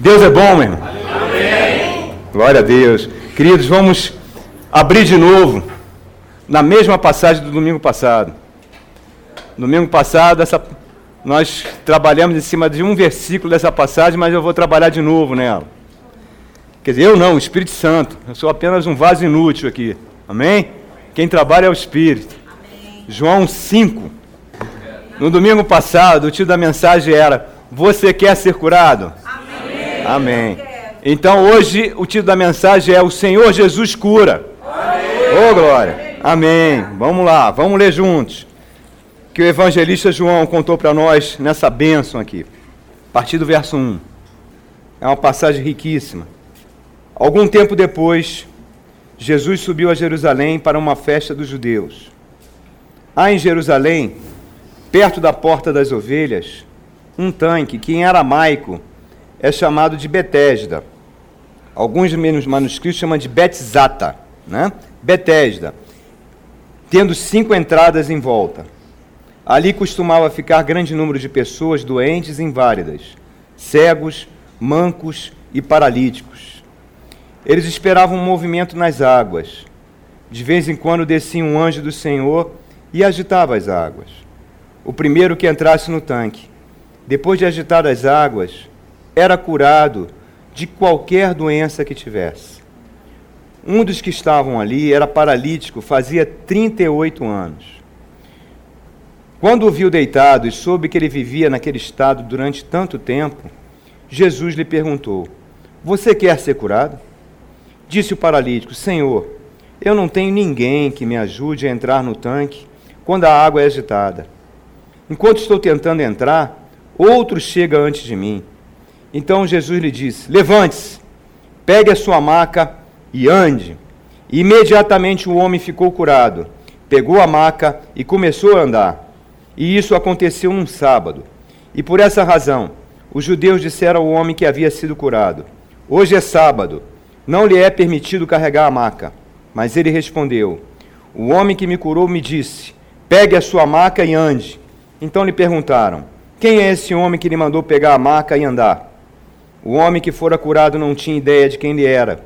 Deus é bom, meu irmão. Amém. Glória a Deus. Queridos, vamos abrir de novo na mesma passagem do domingo passado. Domingo passado, essa, nós trabalhamos em cima de um versículo dessa passagem, mas eu vou trabalhar de novo nela. Quer dizer, eu não, o Espírito Santo. Eu sou apenas um vaso inútil aqui. Amém? Quem trabalha é o Espírito. Amém. João 5. No domingo passado, o título da mensagem era: Você quer ser curado? Amém. Amém. Então hoje o título da mensagem é: O Senhor Jesus cura. Ô oh, glória. Amém. Vamos lá, vamos ler juntos. Que o evangelista João contou para nós nessa bênção aqui. A partir do verso 1. É uma passagem riquíssima. Algum tempo depois, Jesus subiu a Jerusalém para uma festa dos judeus. Há em Jerusalém, perto da porta das ovelhas, um tanque que em aramaico é chamado de Betesda. Alguns manuscritos chamam de Betzata, né? Betesda, tendo cinco entradas em volta. Ali costumava ficar grande número de pessoas doentes e inválidas, cegos, mancos e paralíticos. Eles esperavam um movimento nas águas. De vez em quando descia um anjo do Senhor e agitava as águas. O primeiro que entrasse no tanque, depois de agitar as águas, era curado de qualquer doença que tivesse. Um dos que estavam ali era paralítico, fazia 38 anos. Quando o viu deitado e soube que ele vivia naquele estado durante tanto tempo, Jesus lhe perguntou: Você quer ser curado? Disse o paralítico: Senhor, eu não tenho ninguém que me ajude a entrar no tanque quando a água é agitada. Enquanto estou tentando entrar, outro chega antes de mim. Então Jesus lhe disse: Levante-se, pegue a sua maca e ande. E imediatamente o homem ficou curado, pegou a maca e começou a andar. E isso aconteceu num sábado. E por essa razão, os judeus disseram ao homem que havia sido curado: Hoje é sábado não lhe é permitido carregar a maca. Mas ele respondeu: O homem que me curou me disse: Pegue a sua maca e ande. Então lhe perguntaram: Quem é esse homem que lhe mandou pegar a maca e andar? O homem que fora curado não tinha ideia de quem ele era,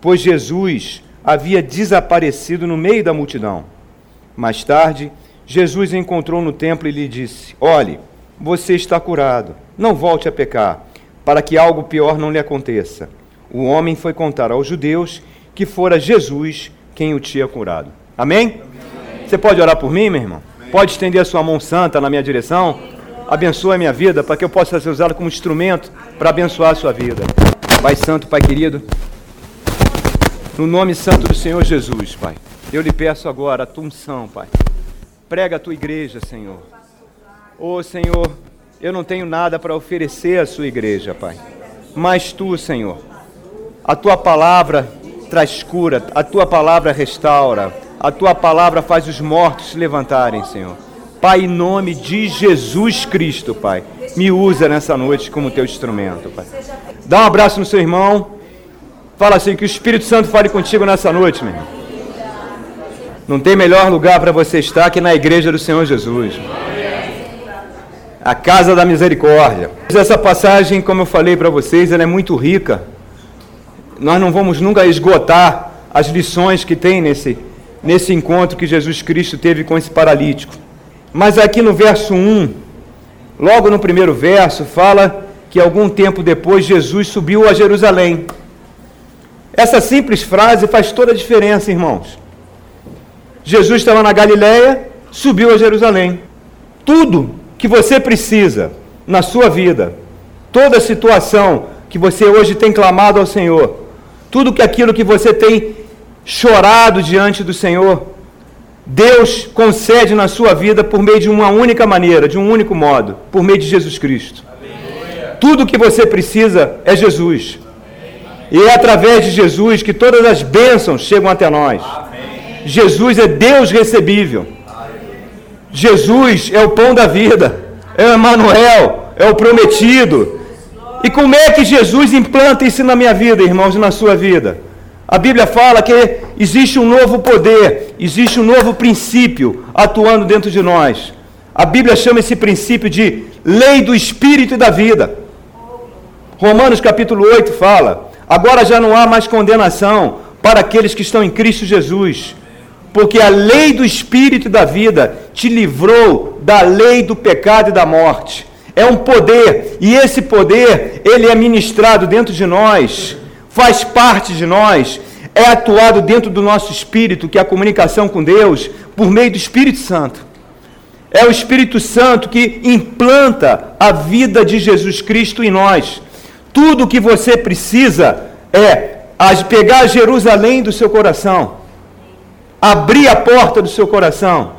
pois Jesus havia desaparecido no meio da multidão. Mais tarde, Jesus encontrou no templo e lhe disse: Olhe, você está curado, não volte a pecar, para que algo pior não lhe aconteça o homem foi contar aos judeus que fora Jesus quem o tinha curado. Amém? Amém. Você pode orar por mim, meu irmão? Amém. Pode estender a sua mão santa na minha direção? Abençoe a minha vida para que eu possa ser usado como instrumento para abençoar a sua vida. Pai Santo, Pai querido, no nome santo do Senhor Jesus, Pai, eu lhe peço agora a tua unção, Pai. Prega a tua igreja, Senhor. Ô oh, Senhor, eu não tenho nada para oferecer à sua igreja, Pai. Mas tu, Senhor, a tua palavra traz cura, a tua palavra restaura, a tua palavra faz os mortos se levantarem, Senhor. Pai, em nome de Jesus Cristo, Pai, me usa nessa noite como teu instrumento, Pai. Dá um abraço no seu irmão. Fala assim, que o Espírito Santo fale contigo nessa noite, meu irmão. Não tem melhor lugar para você estar que na igreja do Senhor Jesus. A casa da misericórdia. Essa passagem, como eu falei para vocês, ela é muito rica nós não vamos nunca esgotar as lições que tem nesse, nesse encontro que Jesus Cristo teve com esse paralítico. Mas aqui no verso 1, logo no primeiro verso, fala que algum tempo depois Jesus subiu a Jerusalém. Essa simples frase faz toda a diferença, irmãos. Jesus estava na Galiléia, subiu a Jerusalém. Tudo que você precisa na sua vida, toda situação que você hoje tem clamado ao Senhor, tudo que aquilo que você tem chorado diante do Senhor, Deus concede na sua vida por meio de uma única maneira, de um único modo, por meio de Jesus Cristo. Amém. Tudo que você precisa é Jesus. Amém. E é através de Jesus que todas as bênçãos chegam até nós. Amém. Jesus é Deus recebível. Jesus é o pão da vida, é o Emanuel, é o prometido, e como é que Jesus implanta isso na minha vida, irmãos, e na sua vida? A Bíblia fala que existe um novo poder, existe um novo princípio atuando dentro de nós. A Bíblia chama esse princípio de lei do espírito e da vida. Romanos capítulo 8 fala: Agora já não há mais condenação para aqueles que estão em Cristo Jesus, porque a lei do Espírito e da vida te livrou da lei do pecado e da morte. É um poder, e esse poder, ele é ministrado dentro de nós, faz parte de nós, é atuado dentro do nosso espírito, que é a comunicação com Deus, por meio do Espírito Santo. É o Espírito Santo que implanta a vida de Jesus Cristo em nós. Tudo o que você precisa é pegar Jerusalém do seu coração, abrir a porta do seu coração,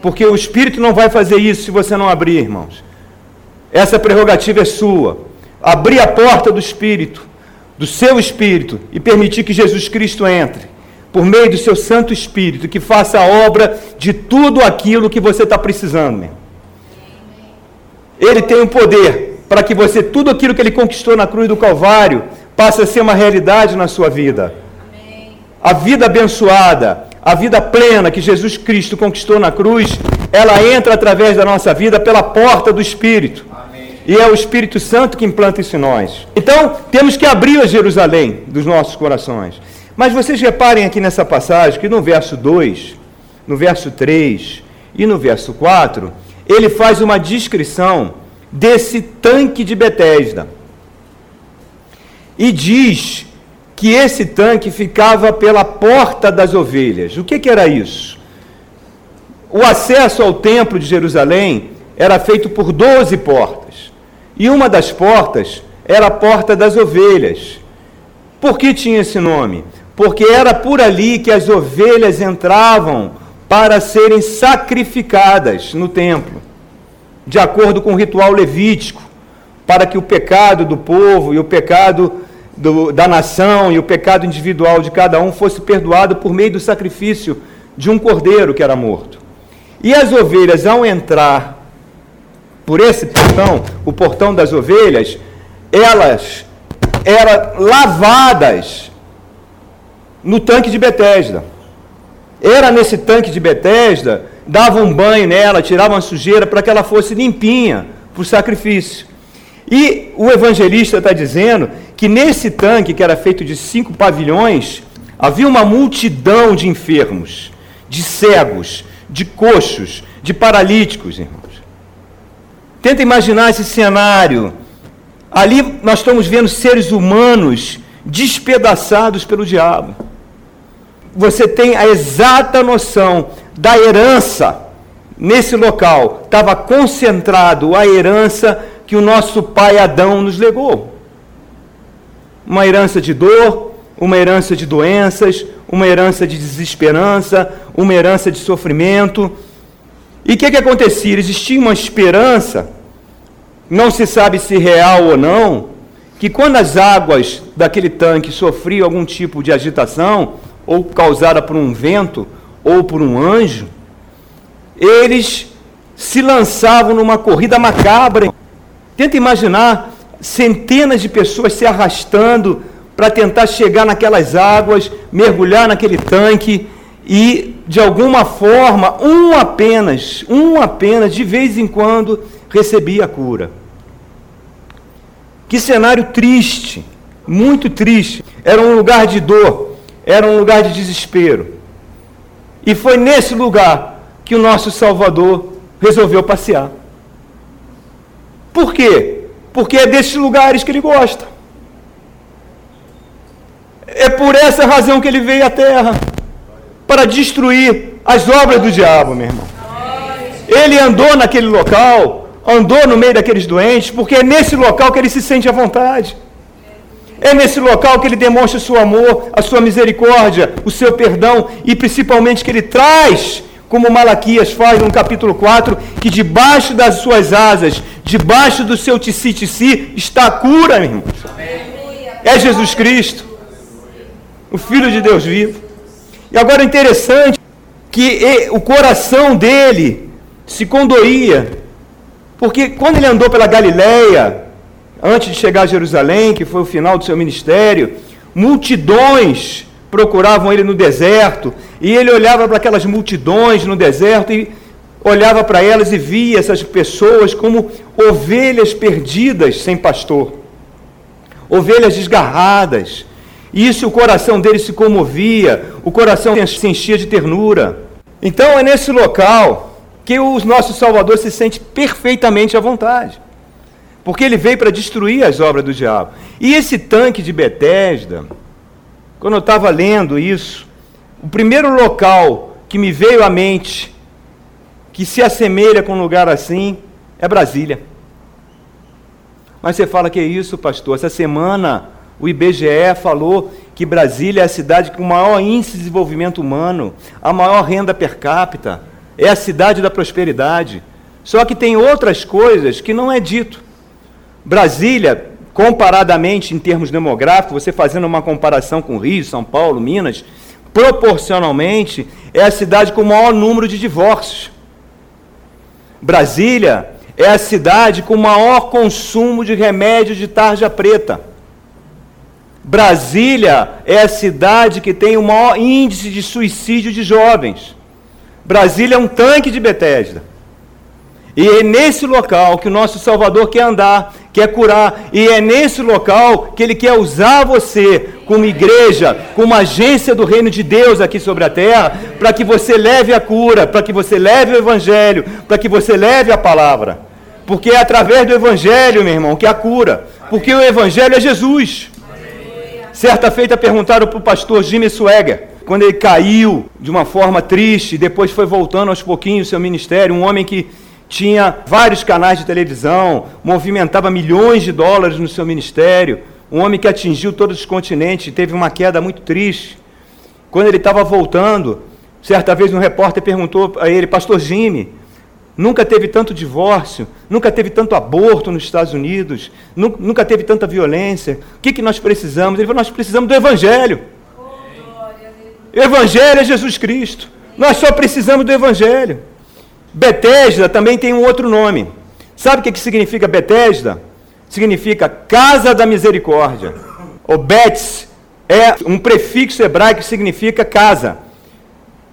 porque o Espírito não vai fazer isso se você não abrir, irmãos. Essa prerrogativa é sua. Abrir a porta do Espírito, do seu Espírito, e permitir que Jesus Cristo entre, por meio do seu Santo Espírito, que faça a obra de tudo aquilo que você está precisando. Meu. Ele tem o poder para que você, tudo aquilo que ele conquistou na cruz do Calvário, passe a ser uma realidade na sua vida. A vida abençoada, a vida plena que Jesus Cristo conquistou na cruz, ela entra através da nossa vida pela porta do Espírito. E é o Espírito Santo que implanta isso em nós. Então, temos que abrir a Jerusalém dos nossos corações. Mas vocês reparem aqui nessa passagem que no verso 2, no verso 3 e no verso 4, ele faz uma descrição desse tanque de Betesda. E diz que esse tanque ficava pela porta das ovelhas. O que, que era isso? O acesso ao templo de Jerusalém era feito por 12 portas. E uma das portas era a porta das ovelhas. Por que tinha esse nome? Porque era por ali que as ovelhas entravam para serem sacrificadas no templo, de acordo com o ritual levítico, para que o pecado do povo e o pecado do, da nação e o pecado individual de cada um fosse perdoado por meio do sacrifício de um cordeiro que era morto. E as ovelhas, ao entrar por esse portão, o portão das ovelhas, elas eram lavadas no tanque de Betesda. Era nesse tanque de Betesda, davam um banho nela, tiravam a sujeira para que ela fosse limpinha para o sacrifício. E o evangelista está dizendo que nesse tanque, que era feito de cinco pavilhões, havia uma multidão de enfermos, de cegos, de coxos, de paralíticos, irmãos. Tenta imaginar esse cenário. Ali nós estamos vendo seres humanos despedaçados pelo diabo. Você tem a exata noção da herança nesse local. Estava concentrado a herança que o nosso pai Adão nos legou. Uma herança de dor, uma herança de doenças, uma herança de desesperança, uma herança de sofrimento. E o que, que acontecia? Existia uma esperança, não se sabe se real ou não, que quando as águas daquele tanque sofriam algum tipo de agitação, ou causada por um vento, ou por um anjo, eles se lançavam numa corrida macabra. Tenta imaginar centenas de pessoas se arrastando para tentar chegar naquelas águas, mergulhar naquele tanque e, de alguma forma, um apenas, um apenas, de vez em quando, recebia a cura. Que cenário triste, muito triste. Era um lugar de dor, era um lugar de desespero. E foi nesse lugar que o nosso Salvador resolveu passear. Por quê? Porque é desses lugares que ele gosta. É por essa razão que ele veio à terra para destruir as obras do diabo, meu irmão. Ele andou naquele local, andou no meio daqueles doentes, porque é nesse local que ele se sente à vontade. É nesse local que ele demonstra o seu amor, a sua misericórdia, o seu perdão e principalmente que ele traz como Malaquias faz no capítulo 4, que debaixo das suas asas, debaixo do seu tissi-tissi, está a cura, meu irmão. É Jesus Cristo, o Filho de Deus vivo. E agora é interessante que o coração dele se condoía, porque quando ele andou pela Galileia, antes de chegar a Jerusalém, que foi o final do seu ministério, multidões procuravam ele no deserto, e ele olhava para aquelas multidões no deserto e olhava para elas e via essas pessoas como ovelhas perdidas sem pastor. ovelhas desgarradas. Isso o coração dele se comovia, o coração se enchia de ternura. Então é nesse local que o nosso Salvador se sente perfeitamente à vontade. Porque ele veio para destruir as obras do diabo. E esse tanque de Betesda, quando eu estava lendo isso, o primeiro local que me veio à mente que se assemelha com um lugar assim é Brasília. Mas você fala que é isso, pastor? Essa semana o IBGE falou que Brasília é a cidade com o maior índice de desenvolvimento humano, a maior renda per capita, é a cidade da prosperidade. Só que tem outras coisas que não é dito. Brasília, comparadamente em termos demográficos, você fazendo uma comparação com Rio, São Paulo, Minas, proporcionalmente é a cidade com o maior número de divórcios. Brasília é a cidade com o maior consumo de remédios de tarja preta. Brasília é a cidade que tem o maior índice de suicídio de jovens. Brasília é um tanque de Betesda. E é nesse local que o nosso Salvador quer andar, quer curar, e é nesse local que ele quer usar você como igreja, como agência do reino de Deus aqui sobre a terra, para que você leve a cura, para que você leve o evangelho, para que você leve a palavra. Porque é através do evangelho, meu irmão, que há cura. Porque o evangelho é Jesus. Certa feita perguntaram para o pastor Jimmy Swagger, quando ele caiu de uma forma triste, depois foi voltando aos pouquinhos seu ministério, um homem que tinha vários canais de televisão, movimentava milhões de dólares no seu ministério, um homem que atingiu todos os continentes, teve uma queda muito triste. Quando ele estava voltando, certa vez um repórter perguntou a ele, Pastor Jimmy, nunca teve tanto divórcio, nunca teve tanto aborto nos Estados Unidos, nunca teve tanta violência, o que, que nós precisamos? Ele falou, nós precisamos do Evangelho. Evangelho é Jesus Cristo. Nós só precisamos do Evangelho. Betesda também tem um outro nome. Sabe o que, que significa Betesda? Significa casa da misericórdia. O Betes é um prefixo hebraico que significa casa.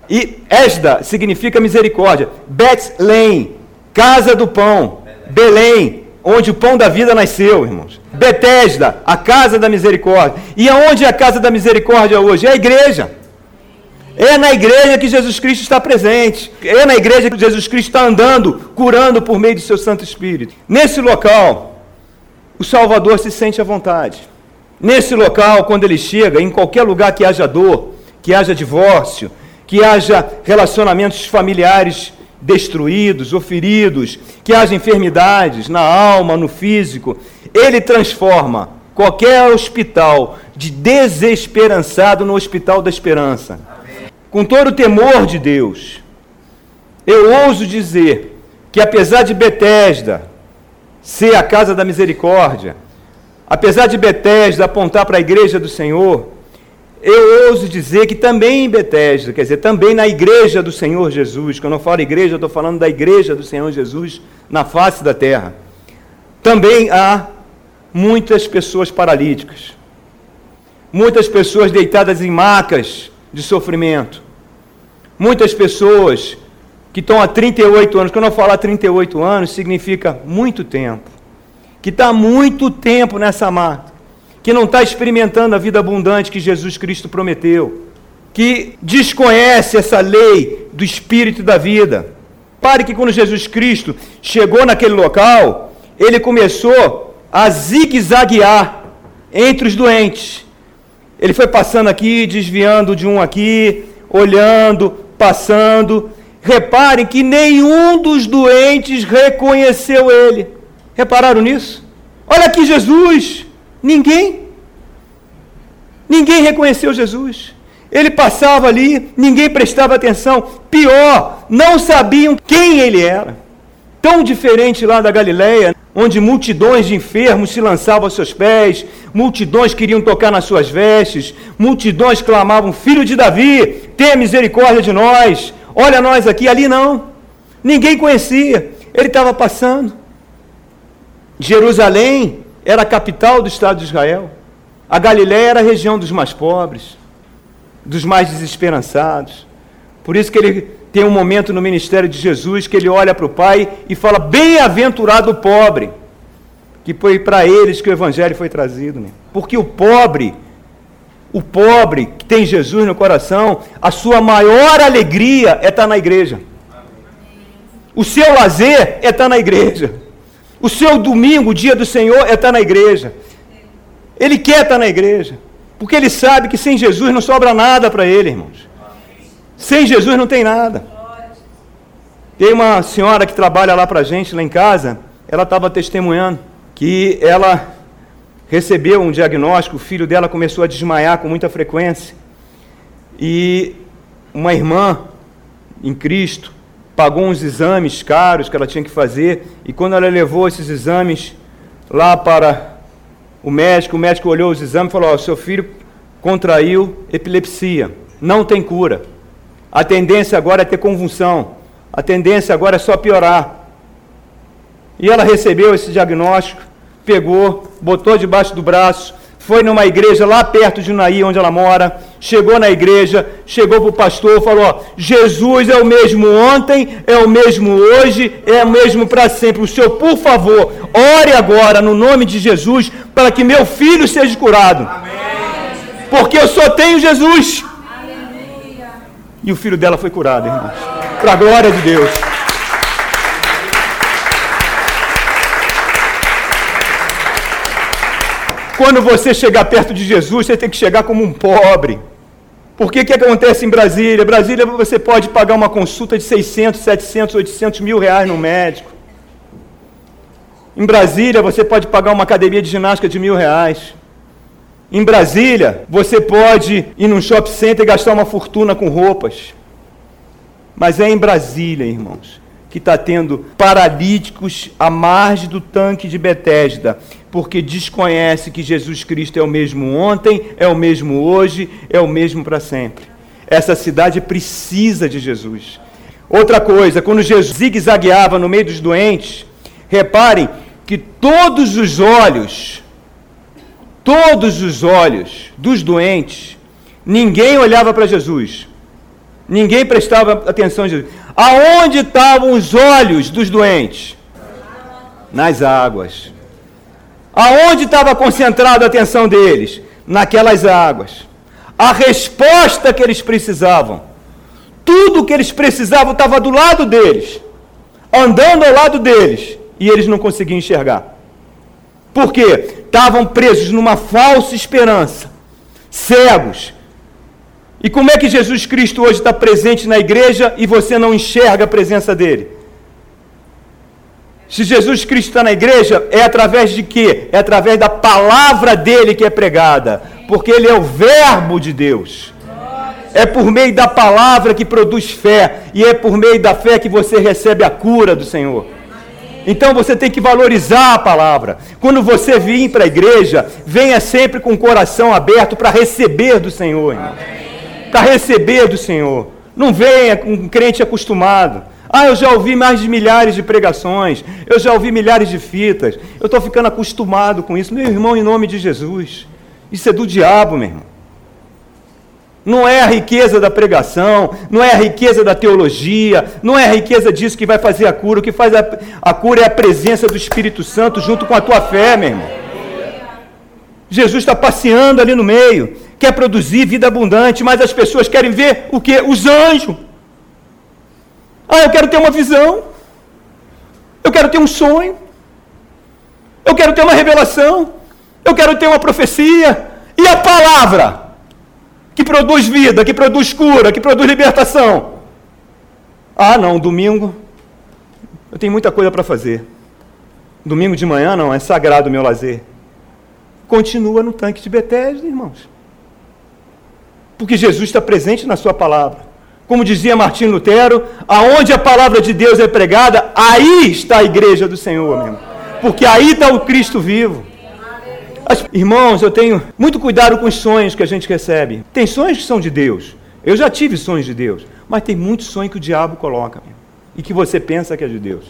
E Esda significa misericórdia. Betlém, casa do pão. Belém, onde o pão da vida nasceu, irmãos. Betesda, a casa da misericórdia. E aonde é a casa da misericórdia hoje? É a igreja. É na igreja que Jesus Cristo está presente. É na igreja que Jesus Cristo está andando, curando por meio do seu Santo Espírito. Nesse local, o Salvador se sente à vontade. Nesse local, quando ele chega, em qualquer lugar que haja dor, que haja divórcio, que haja relacionamentos familiares destruídos ou feridos, que haja enfermidades na alma, no físico, ele transforma qualquer hospital de desesperançado no hospital da esperança. Com todo o temor de Deus, eu ouso dizer que apesar de Betesda ser a casa da misericórdia, apesar de Betesda apontar para a igreja do Senhor, eu ouso dizer que também em Betesda, quer dizer, também na igreja do Senhor Jesus, quando eu falo igreja, eu estou falando da igreja do Senhor Jesus na face da terra, também há muitas pessoas paralíticas, muitas pessoas deitadas em macas de sofrimento, Muitas pessoas que estão há 38 anos, quando eu falar 38 anos, significa muito tempo, que está muito tempo nessa mata, que não está experimentando a vida abundante que Jesus Cristo prometeu, que desconhece essa lei do Espírito da vida. Pare que quando Jesus Cristo chegou naquele local, ele começou a zigue-zaguear entre os doentes. Ele foi passando aqui, desviando de um aqui, olhando, passando. Reparem que nenhum dos doentes reconheceu ele. Repararam nisso? Olha aqui Jesus. Ninguém. Ninguém reconheceu Jesus. Ele passava ali, ninguém prestava atenção. Pior, não sabiam quem ele era. Tão diferente lá da Galileia, onde multidões de enfermos se lançavam aos seus pés, multidões queriam tocar nas suas vestes, multidões clamavam: Filho de Davi, tenha misericórdia de nós, olha nós aqui. Ali não, ninguém conhecia, ele estava passando. Jerusalém era a capital do Estado de Israel, a Galiléia era a região dos mais pobres, dos mais desesperançados. Por isso que ele tem um momento no ministério de Jesus que ele olha para o Pai e fala: Bem-aventurado o pobre, que foi para eles que o evangelho foi trazido, meu. porque o pobre, o pobre que tem Jesus no coração, a sua maior alegria é estar na igreja. O seu lazer é estar na igreja. O seu domingo, o dia do Senhor, é estar na igreja. Ele quer estar na igreja. Porque ele sabe que sem Jesus não sobra nada para ele, irmãos. Sem Jesus não tem nada. Tem uma senhora que trabalha lá para a gente, lá em casa, ela estava testemunhando que ela recebeu um diagnóstico, o filho dela começou a desmaiar com muita frequência. E uma irmã em Cristo pagou uns exames caros que ela tinha que fazer, e quando ela levou esses exames lá para o médico, o médico olhou os exames e falou: oh, seu filho contraiu epilepsia, não tem cura. A tendência agora é ter convulsão, a tendência agora é só piorar. E ela recebeu esse diagnóstico, pegou, botou debaixo do braço, foi numa igreja lá perto de Unaí, onde ela mora, chegou na igreja, chegou para o pastor, falou: Jesus é o mesmo ontem, é o mesmo hoje, é o mesmo para sempre. O senhor, por favor, ore agora no nome de Jesus para que meu filho seja curado. Amém. Porque eu só tenho Jesus. Aleluia. E o filho dela foi curado, irmãos. Para a glória de Deus. Quando você chegar perto de Jesus, você tem que chegar como um pobre. Por que que acontece em Brasília? Brasília você pode pagar uma consulta de 600, 700, 800 mil reais no médico. Em Brasília você pode pagar uma academia de ginástica de mil reais. Em Brasília você pode ir num shopping center e gastar uma fortuna com roupas. Mas é em Brasília, irmãos, que está tendo paralíticos à margem do tanque de Betesda, porque desconhece que Jesus Cristo é o mesmo ontem, é o mesmo hoje, é o mesmo para sempre. Essa cidade precisa de Jesus. Outra coisa, quando Jesus zigue-zagueava no meio dos doentes, reparem que todos os olhos, todos os olhos dos doentes, ninguém olhava para Jesus. Ninguém prestava atenção a Jesus. Aonde estavam os olhos dos doentes? Nas águas. Aonde estava concentrada a atenção deles? Naquelas águas. A resposta que eles precisavam, tudo que eles precisavam estava do lado deles, andando ao lado deles, e eles não conseguiam enxergar. Por quê? Estavam presos numa falsa esperança, cegos. E como é que Jesus Cristo hoje está presente na igreja e você não enxerga a presença dele? Se Jesus Cristo está na igreja, é através de quê? É através da palavra dele que é pregada, porque ele é o Verbo de Deus. É por meio da palavra que produz fé, e é por meio da fé que você recebe a cura do Senhor. Então você tem que valorizar a palavra. Quando você vir para a igreja, venha sempre com o coração aberto para receber do Senhor, Para receber do Senhor. Não venha com um crente acostumado. Ah, eu já ouvi mais de milhares de pregações, eu já ouvi milhares de fitas, eu estou ficando acostumado com isso. Meu irmão, em nome de Jesus, isso é do diabo, meu irmão. Não é a riqueza da pregação, não é a riqueza da teologia, não é a riqueza disso que vai fazer a cura. O que faz a, a cura é a presença do Espírito Santo junto com a tua fé, meu irmão. Jesus está passeando ali no meio, quer produzir vida abundante, mas as pessoas querem ver o que? Os anjos. Ah, eu quero ter uma visão. Eu quero ter um sonho. Eu quero ter uma revelação. Eu quero ter uma profecia. E a palavra que produz vida, que produz cura, que produz libertação. Ah, não, domingo eu tenho muita coisa para fazer. Domingo de manhã não, é sagrado o meu lazer. Continua no tanque de Betesda, irmãos. Porque Jesus está presente na sua palavra. Como dizia Martim Lutero, aonde a palavra de Deus é pregada, aí está a igreja do Senhor, mesmo. Porque aí está o Cristo vivo. As, irmãos, eu tenho muito cuidado com os sonhos que a gente recebe. Tem sonhos que são de Deus. Eu já tive sonhos de Deus. Mas tem muito sonho que o diabo coloca. Mesmo, e que você pensa que é de Deus.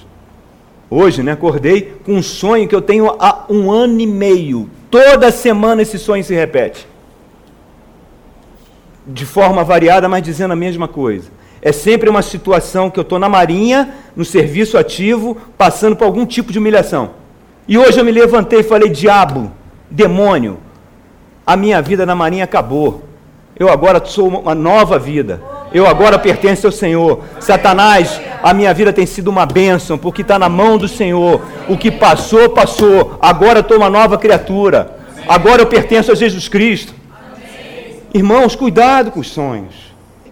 Hoje, né, acordei com um sonho que eu tenho há um ano e meio. Toda semana esse sonho se repete de forma variada, mas dizendo a mesma coisa. É sempre uma situação que eu estou na marinha, no serviço ativo, passando por algum tipo de humilhação. E hoje eu me levantei e falei: diabo, demônio, a minha vida na Marinha acabou. Eu agora sou uma nova vida. Eu agora pertenço ao Senhor. Satanás, a minha vida tem sido uma bênção, porque está na mão do Senhor. O que passou, passou. Agora eu estou uma nova criatura. Agora eu pertenço a Jesus Cristo. Irmãos, cuidado com os sonhos.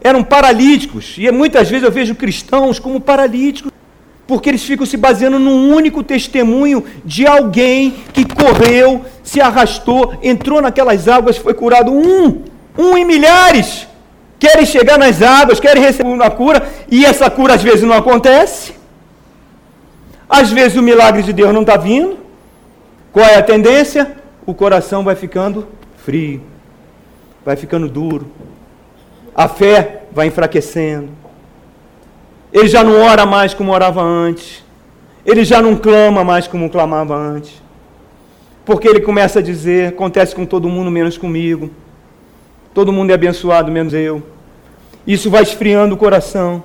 Eram paralíticos. E muitas vezes eu vejo cristãos como paralíticos porque eles ficam se baseando num único testemunho de alguém que correu, se arrastou, entrou naquelas águas, foi curado. Um, um em milhares. Querem chegar nas águas, querem receber uma cura, e essa cura às vezes não acontece. Às vezes o milagre de Deus não está vindo. Qual é a tendência? O coração vai ficando frio, vai ficando duro, a fé vai enfraquecendo ele já não ora mais como orava antes. Ele já não clama mais como clamava antes. Porque ele começa a dizer: acontece com todo mundo menos comigo. Todo mundo é abençoado menos eu. Isso vai esfriando o coração,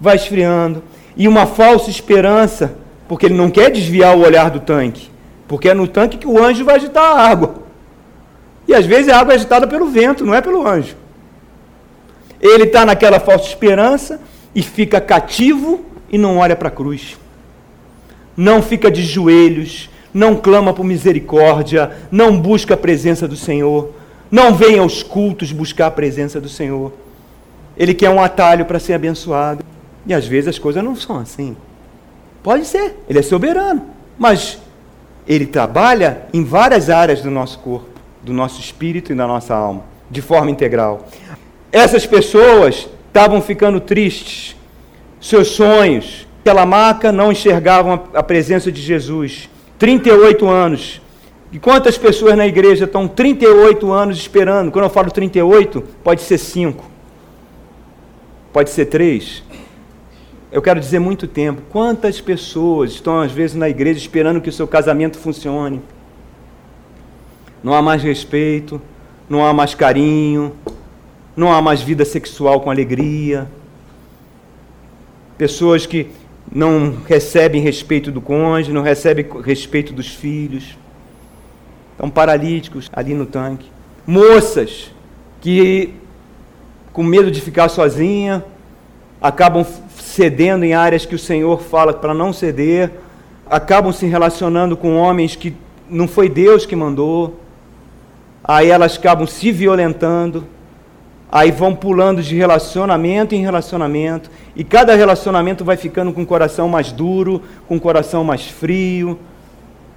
vai esfriando. E uma falsa esperança, porque ele não quer desviar o olhar do tanque. Porque é no tanque que o anjo vai agitar a água. E às vezes a água é agitada pelo vento, não é pelo anjo. Ele está naquela falsa esperança e fica cativo e não olha para a cruz. Não fica de joelhos, não clama por misericórdia, não busca a presença do Senhor, não vem aos cultos buscar a presença do Senhor. Ele quer um atalho para ser abençoado. E às vezes as coisas não são assim. Pode ser, ele é soberano, mas ele trabalha em várias áreas do nosso corpo, do nosso espírito e da nossa alma, de forma integral. Essas pessoas estavam ficando tristes. Seus sonhos, aquela maca, não enxergavam a presença de Jesus. 38 anos. E quantas pessoas na igreja estão 38 anos esperando? Quando eu falo 38, pode ser 5. Pode ser 3. Eu quero dizer muito tempo. Quantas pessoas estão às vezes na igreja esperando que o seu casamento funcione? Não há mais respeito, não há mais carinho, não há mais vida sexual com alegria. Pessoas que não recebem respeito do cônjuge, não recebem respeito dos filhos. Estão paralíticos ali no tanque. Moças que, com medo de ficar sozinha, acabam cedendo em áreas que o Senhor fala para não ceder, acabam se relacionando com homens que não foi Deus que mandou, aí elas acabam se violentando Aí vão pulando de relacionamento em relacionamento, e cada relacionamento vai ficando com o coração mais duro, com o coração mais frio.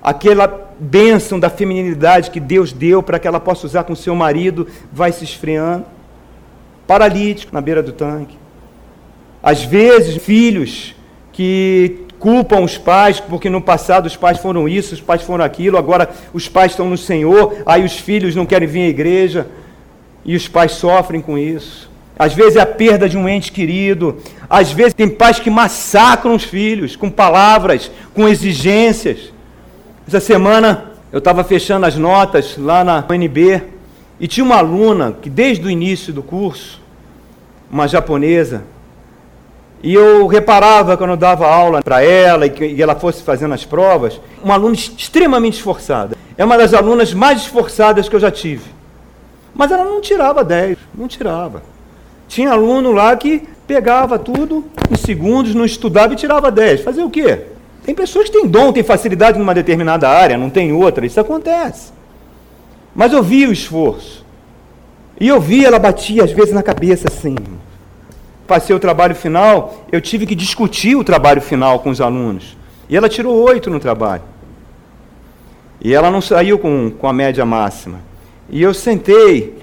Aquela bênção da feminilidade que Deus deu para que ela possa usar com seu marido vai se esfriando. Paralítico na beira do tanque. Às vezes, filhos que culpam os pais, porque no passado os pais foram isso, os pais foram aquilo, agora os pais estão no Senhor, aí os filhos não querem vir à igreja. E os pais sofrem com isso. Às vezes é a perda de um ente querido. Às vezes tem pais que massacram os filhos com palavras, com exigências. Essa semana eu estava fechando as notas lá na UNB e tinha uma aluna que desde o início do curso, uma japonesa, e eu reparava quando eu dava aula para ela e que ela fosse fazendo as provas, uma aluna extremamente esforçada. É uma das alunas mais esforçadas que eu já tive. Mas ela não tirava 10, não tirava. Tinha aluno lá que pegava tudo em segundos, não estudava e tirava 10. Fazer o quê? Tem pessoas que têm dom, têm facilidade numa determinada área, não tem outra, isso acontece. Mas eu via o esforço. E eu via, ela batia às vezes na cabeça assim. Passei o trabalho final, eu tive que discutir o trabalho final com os alunos. E ela tirou oito no trabalho. E ela não saiu com, com a média máxima. E eu sentei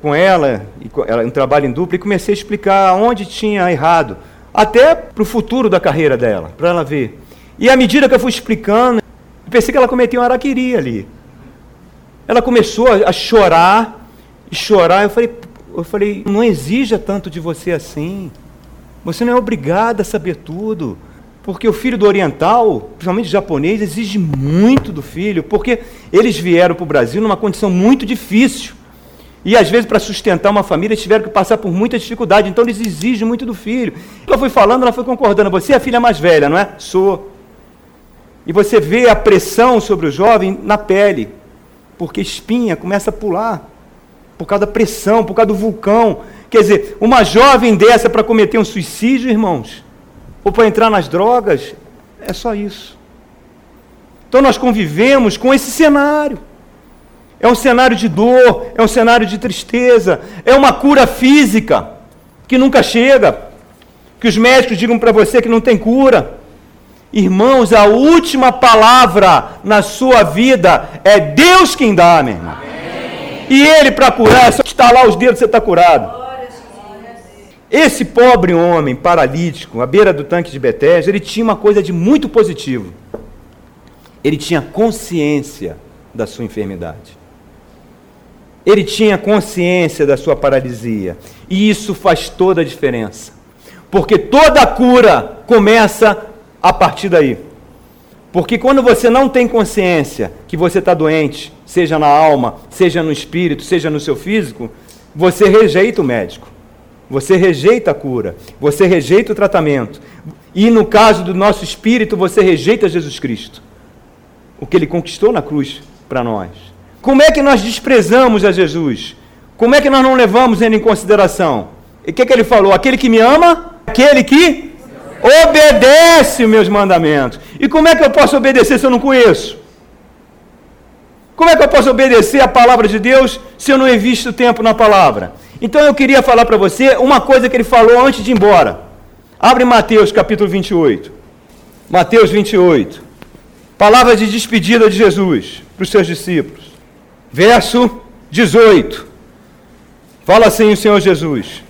com ela, ela um trabalho em dupla, e comecei a explicar onde tinha errado, até para o futuro da carreira dela, para ela ver. E à medida que eu fui explicando, eu pensei que ela cometeu um araquiri ali. Ela começou a chorar, e chorar, eu falei, eu falei, não exija tanto de você assim. Você não é obrigada a saber tudo. Porque o filho do oriental, principalmente japonês, exige muito do filho, porque eles vieram para o Brasil numa condição muito difícil. E às vezes, para sustentar uma família, eles tiveram que passar por muita dificuldade, então eles exigem muito do filho. Ela foi falando, ela foi concordando. Você é a filha mais velha, não é? Sou. E você vê a pressão sobre o jovem na pele, porque espinha começa a pular, por causa da pressão, por causa do vulcão. Quer dizer, uma jovem dessa para cometer um suicídio, irmãos, ou para entrar nas drogas, é só isso. Então nós convivemos com esse cenário. É um cenário de dor, é um cenário de tristeza, é uma cura física que nunca chega. Que os médicos digam para você que não tem cura. Irmãos, a última palavra na sua vida é Deus quem dá, meu irmão. Amém. E Ele para curar, só estalar os dedos você está curado. Esse pobre homem paralítico, à beira do tanque de Betesda, ele tinha uma coisa de muito positivo. Ele tinha consciência da sua enfermidade. Ele tinha consciência da sua paralisia. E isso faz toda a diferença. Porque toda cura começa a partir daí. Porque quando você não tem consciência que você está doente, seja na alma, seja no espírito, seja no seu físico, você rejeita o médico. Você rejeita a cura. Você rejeita o tratamento. E no caso do nosso espírito, você rejeita Jesus Cristo. O que ele conquistou na cruz para nós. Como é que nós desprezamos a Jesus? Como é que nós não levamos ele em consideração? E o que, que ele falou? Aquele que me ama, aquele que obedece os meus mandamentos. E como é que eu posso obedecer se eu não conheço? Como é que eu posso obedecer a palavra de Deus se eu não invisto tempo na palavra? Então eu queria falar para você uma coisa que ele falou antes de ir embora. Abre Mateus capítulo 28. Mateus 28. Palavra de despedida de Jesus para os seus discípulos. Verso 18. Fala assim o Senhor Jesus.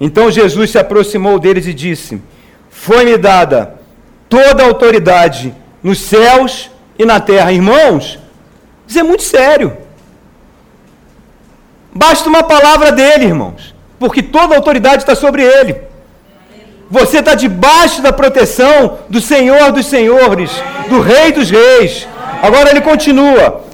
Então Jesus se aproximou deles e disse: Foi-me dada toda a autoridade nos céus e na terra. Irmãos, isso é muito sério. Basta uma palavra dele, irmãos, porque toda a autoridade está sobre ele. Você está debaixo da proteção do Senhor dos Senhores, do Rei dos Reis. Agora ele continua.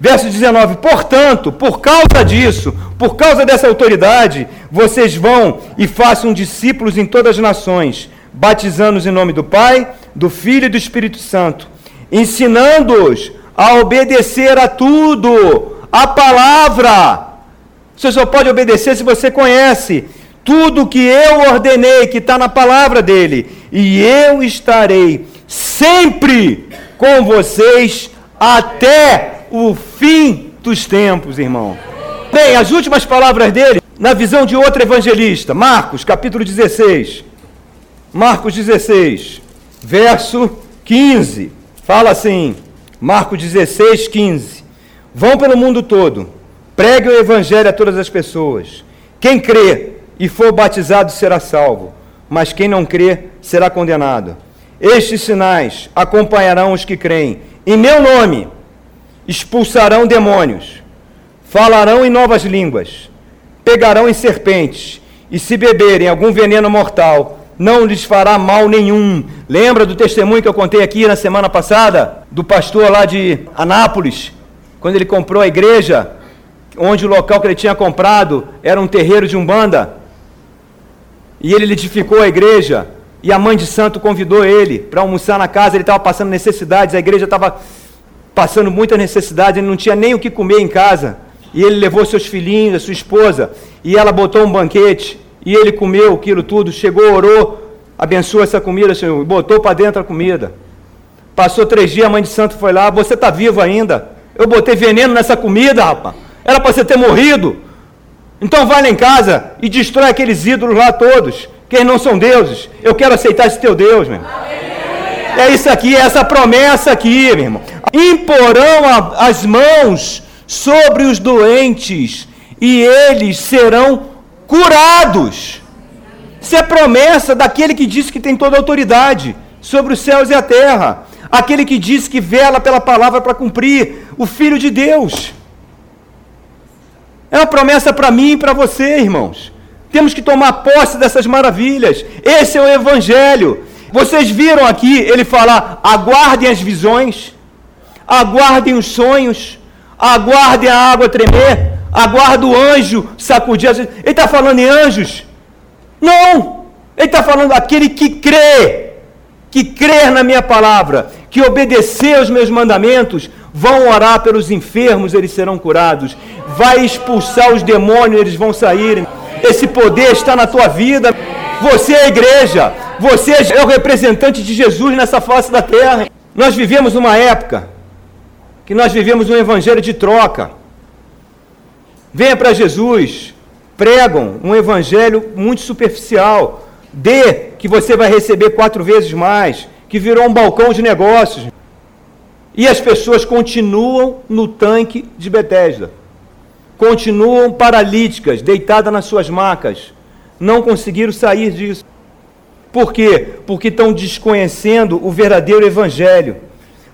Verso 19: Portanto, por causa disso, por causa dessa autoridade, vocês vão e façam discípulos em todas as nações, batizando-os em nome do Pai, do Filho e do Espírito Santo, ensinando-os a obedecer a tudo, a palavra. Você só pode obedecer se você conhece tudo que eu ordenei, que está na palavra dele, e eu estarei sempre com vocês até o fim dos tempos, irmão. Bem, as últimas palavras dele, na visão de outro evangelista, Marcos, capítulo 16. Marcos 16, verso 15. Fala assim: Marcos 16, 15. Vão pelo mundo todo, pregue o evangelho a todas as pessoas. Quem crê e for batizado será salvo, mas quem não crê será condenado. Estes sinais acompanharão os que creem. Em meu nome expulsarão demônios, falarão em novas línguas, pegarão em serpentes, e se beberem algum veneno mortal, não lhes fará mal nenhum. Lembra do testemunho que eu contei aqui na semana passada, do pastor lá de Anápolis, quando ele comprou a igreja, onde o local que ele tinha comprado era um terreiro de Umbanda, e ele edificou a igreja, e a mãe de santo convidou ele para almoçar na casa, ele estava passando necessidades, a igreja estava passando muita necessidade, ele não tinha nem o que comer em casa. E ele levou seus filhinhos, a sua esposa, e ela botou um banquete, e ele comeu aquilo tudo, chegou, orou, abençoou essa comida, Senhor, botou para dentro a comida. Passou três dias, a mãe de santo foi lá, você está vivo ainda. Eu botei veneno nessa comida, rapaz. Era para você ter morrido. Então vai lá em casa e destrói aqueles ídolos lá todos, que não são deuses. Eu quero aceitar esse teu Deus, meu irmão. É isso aqui, é essa promessa aqui, meu irmão imporão as mãos sobre os doentes e eles serão curados. Isso é promessa daquele que disse que tem toda a autoridade sobre os céus e a terra. Aquele que disse que vela pela palavra para cumprir, o Filho de Deus. É uma promessa para mim e para você, irmãos. Temos que tomar posse dessas maravilhas. Esse é o Evangelho. Vocês viram aqui ele falar: aguardem as visões aguardem os sonhos, aguardem a água tremer, aguardem o anjo sacudir. Ele está falando em anjos? Não! Ele está falando aquele que crê. que crer na minha palavra, que obedecer aos meus mandamentos, vão orar pelos enfermos, eles serão curados. Vai expulsar os demônios, eles vão sair. Esse poder está na tua vida. Você é a igreja. Você é o representante de Jesus nessa face da terra. Nós vivemos uma época que nós vivemos um evangelho de troca. Venha para Jesus, pregam um evangelho muito superficial. Dê que você vai receber quatro vezes mais, que virou um balcão de negócios. E as pessoas continuam no tanque de Betesda. Continuam paralíticas, deitadas nas suas macas. Não conseguiram sair disso. Por quê? Porque estão desconhecendo o verdadeiro evangelho.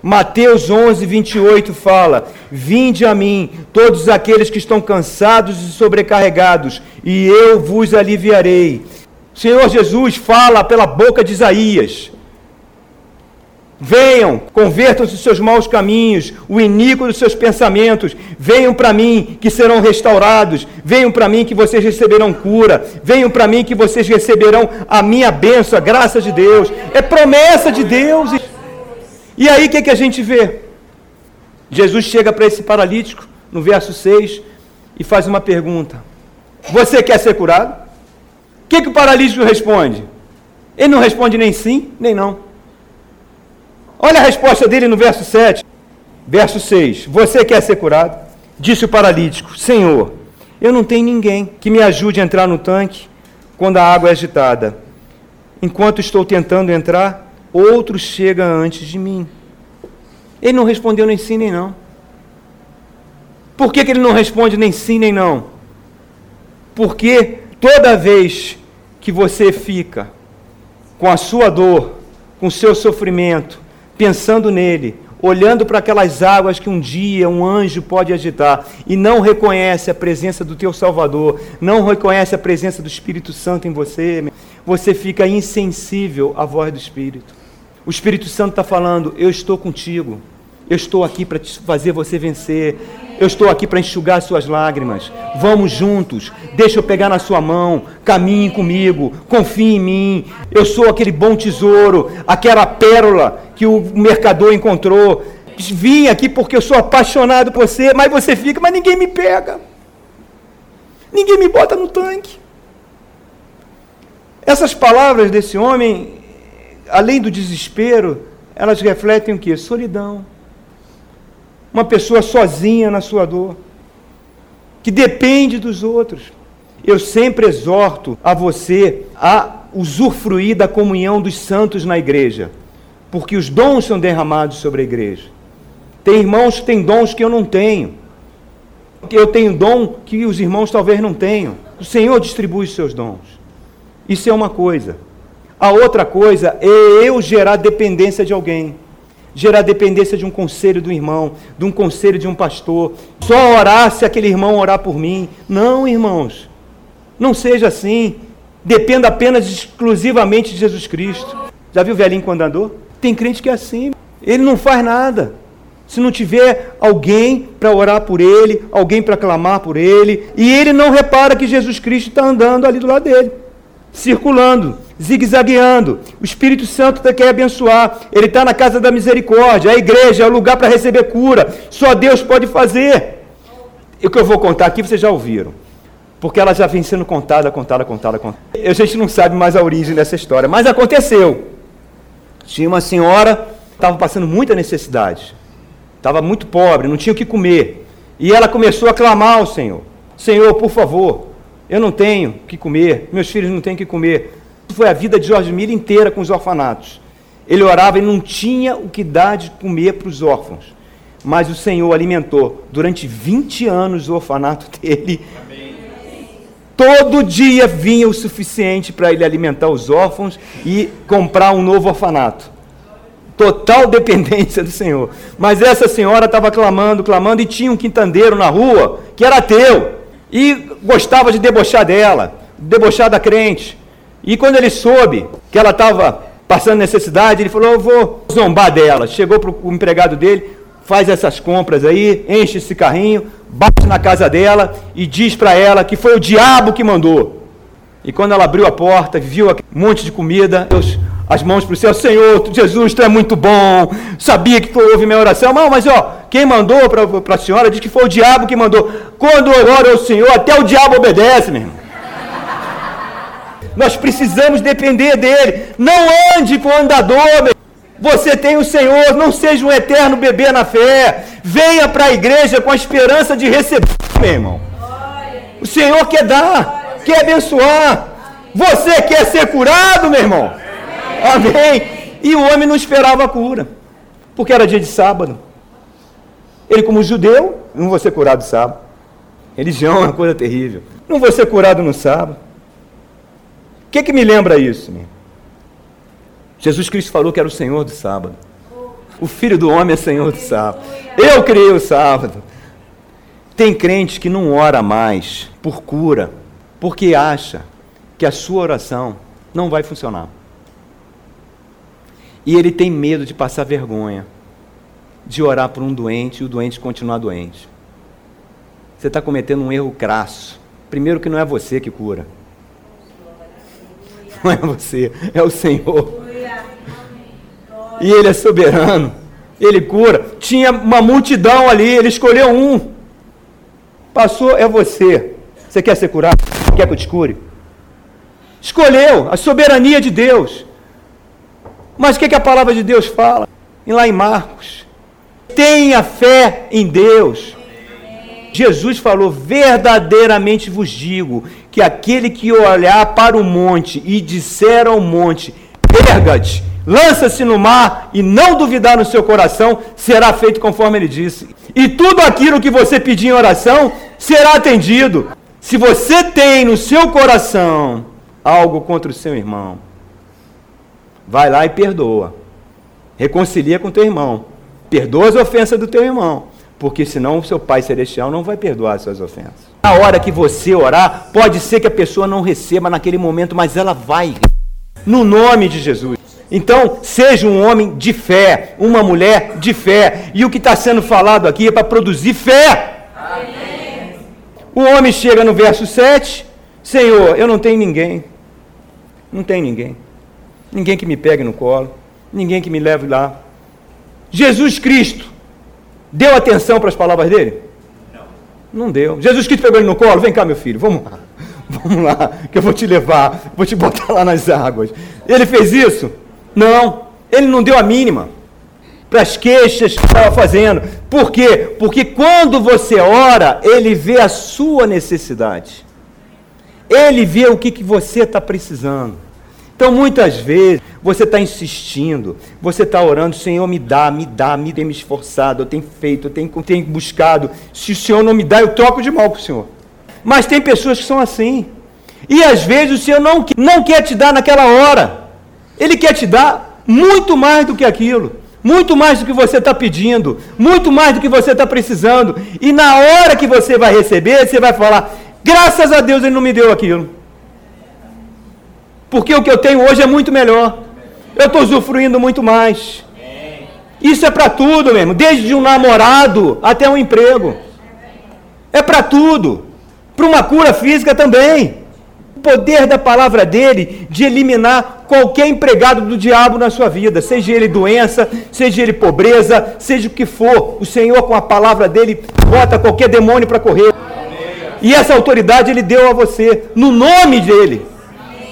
Mateus 11, 28 fala: Vinde a mim, todos aqueles que estão cansados e sobrecarregados, e eu vos aliviarei. O Senhor Jesus fala pela boca de Isaías: Venham, convertam-se seus maus caminhos, o iníquo dos seus pensamentos. Venham para mim que serão restaurados. Venham para mim que vocês receberão cura. Venham para mim que vocês receberão a minha bênção, a graça de Deus. É promessa de Deus. E aí o que, que a gente vê? Jesus chega para esse paralítico, no verso 6, e faz uma pergunta: Você quer ser curado? O que, que o paralítico responde? Ele não responde nem sim, nem não. Olha a resposta dele no verso 7. Verso 6: Você quer ser curado? Disse o paralítico: Senhor, eu não tenho ninguém que me ajude a entrar no tanque quando a água é agitada. Enquanto estou tentando entrar, outro chega antes de mim. Ele não respondeu nem sim nem não. Por que, que ele não responde nem sim nem não? Porque toda vez que você fica com a sua dor, com o seu sofrimento, pensando nele, olhando para aquelas águas que um dia um anjo pode agitar e não reconhece a presença do teu Salvador, não reconhece a presença do Espírito Santo em você, você fica insensível à voz do Espírito. O Espírito Santo está falando: Eu estou contigo. Eu estou aqui para fazer você vencer. Eu estou aqui para enxugar suas lágrimas. Vamos juntos. Deixa eu pegar na sua mão. Caminhe comigo. Confie em mim. Eu sou aquele bom tesouro, aquela pérola que o mercador encontrou. Vim aqui porque eu sou apaixonado por você, mas você fica, mas ninguém me pega. Ninguém me bota no tanque. Essas palavras desse homem, além do desespero, elas refletem o que? Solidão uma pessoa sozinha na sua dor, que depende dos outros. Eu sempre exorto a você a usufruir da comunhão dos santos na igreja, porque os dons são derramados sobre a igreja. Tem irmãos que têm dons que eu não tenho. Eu tenho dom que os irmãos talvez não tenham. O Senhor distribui os seus dons. Isso é uma coisa. A outra coisa é eu gerar dependência de alguém gerar dependência de um conselho do irmão, de um conselho de um pastor, só orar se aquele irmão orar por mim. Não, irmãos, não seja assim. Dependa apenas exclusivamente de Jesus Cristo. Já viu o velhinho quando andou? Tem crente que é assim. Ele não faz nada. Se não tiver alguém para orar por ele, alguém para clamar por ele, e ele não repara que Jesus Cristo está andando ali do lado dele, circulando zigue-zagueando. O Espírito Santo quer abençoar. Ele está na casa da misericórdia. A igreja é o lugar para receber cura. Só Deus pode fazer. E o que eu vou contar aqui vocês já ouviram. Porque ela já vem sendo contada, contada, contada, contada. A gente não sabe mais a origem dessa história. Mas aconteceu. Tinha uma senhora, estava passando muita necessidade. Estava muito pobre, não tinha o que comer. E ela começou a clamar ao Senhor: Senhor, por favor, eu não tenho o que comer, meus filhos não têm o que comer foi a vida de Jorge Miller inteira com os orfanatos. Ele orava e não tinha o que dar de comer para os órfãos. Mas o Senhor alimentou durante 20 anos o orfanato dele. Amém. Todo dia vinha o suficiente para ele alimentar os órfãos e comprar um novo orfanato. Total dependência do Senhor. Mas essa senhora estava clamando, clamando, e tinha um quintandeiro na rua que era ateu e gostava de debochar dela, debochar da crente. E quando ele soube que ela estava passando necessidade, ele falou: Eu vou zombar dela. Chegou para o empregado dele, faz essas compras aí, enche esse carrinho, bate na casa dela e diz para ela que foi o diabo que mandou. E quando ela abriu a porta, viu um monte de comida, Deus as mãos para o céu, Senhor, Jesus, tu é muito bom, sabia que tu ouve minha oração, mas ó, quem mandou para a senhora diz que foi o diabo que mandou. Quando eu oro ao Senhor, até o diabo obedece, meu irmão. Nós precisamos depender dele. Não ande com o andador, meu. Você tem o Senhor, não seja um eterno bebê na fé. Venha para a igreja com a esperança de receber, meu irmão. O Senhor quer dar, quer abençoar. Você quer ser curado, meu irmão? Amém. E o homem não esperava a cura, porque era dia de sábado. Ele, como judeu, não vou ser curado sábado. Religião é uma coisa terrível. Não vou ser curado no sábado. Que, que me lembra isso? Jesus Cristo falou que era o Senhor do sábado. O Filho do Homem é Senhor do sábado. Eu criei o sábado. Tem crente que não ora mais por cura, porque acha que a sua oração não vai funcionar. E ele tem medo de passar vergonha, de orar por um doente e o doente continuar doente. Você está cometendo um erro crasso. Primeiro, que não é você que cura. Não é você, é o Senhor. E Ele é soberano. Ele cura. Tinha uma multidão ali, Ele escolheu um. Passou, é você. Você quer ser curado? Quer que eu te cure? Escolheu a soberania de Deus. Mas o que, que a palavra de Deus fala? E lá em Marcos. Tenha fé em Deus. Jesus falou: verdadeiramente vos digo que aquele que olhar para o monte e disser ao monte, erga-te, lança-se no mar e não duvidar no seu coração, será feito conforme ele disse. E tudo aquilo que você pedir em oração será atendido. Se você tem no seu coração algo contra o seu irmão, vai lá e perdoa. Reconcilia com teu irmão. Perdoa as ofensas do teu irmão, porque senão o seu Pai celestial não vai perdoar as suas ofensas. Na hora que você orar, pode ser que a pessoa não receba naquele momento, mas ela vai. No nome de Jesus. Então, seja um homem de fé, uma mulher de fé. E o que está sendo falado aqui é para produzir fé. Amém. O homem chega no verso 7, Senhor, eu não tenho ninguém. Não tem ninguém. Ninguém que me pegue no colo. Ninguém que me leve lá. Jesus Cristo deu atenção para as palavras dele? Não. Deu. Jesus Cristo pegou ele no colo. Vem cá, meu filho, vamos lá. Vamos lá, que eu vou te levar, vou te botar lá nas águas. Ele fez isso? Não, ele não deu a mínima para as queixas que estava fazendo. Por quê? Porque quando você ora, ele vê a sua necessidade. Ele vê o que, que você está precisando. Então, muitas vezes, você está insistindo, você está orando, Senhor, me dá, me dá, me tem me esforçado, eu tenho feito, eu tenho, tenho buscado. Se o Senhor não me dá, eu troco de mal para o Senhor. Mas tem pessoas que são assim. E às vezes o Senhor não, não quer te dar naquela hora. Ele quer te dar muito mais do que aquilo, muito mais do que você está pedindo, muito mais do que você está precisando. E na hora que você vai receber, você vai falar: graças a Deus ele não me deu aquilo. Porque o que eu tenho hoje é muito melhor. Eu estou usufruindo muito mais. Isso é para tudo mesmo, desde um namorado até um emprego. É para tudo. Para uma cura física também poder da palavra dele de eliminar qualquer empregado do diabo na sua vida, seja ele doença, seja ele pobreza, seja o que for. O Senhor, com a palavra dele, bota qualquer demônio para correr. E essa autoridade ele deu a você, no nome dele.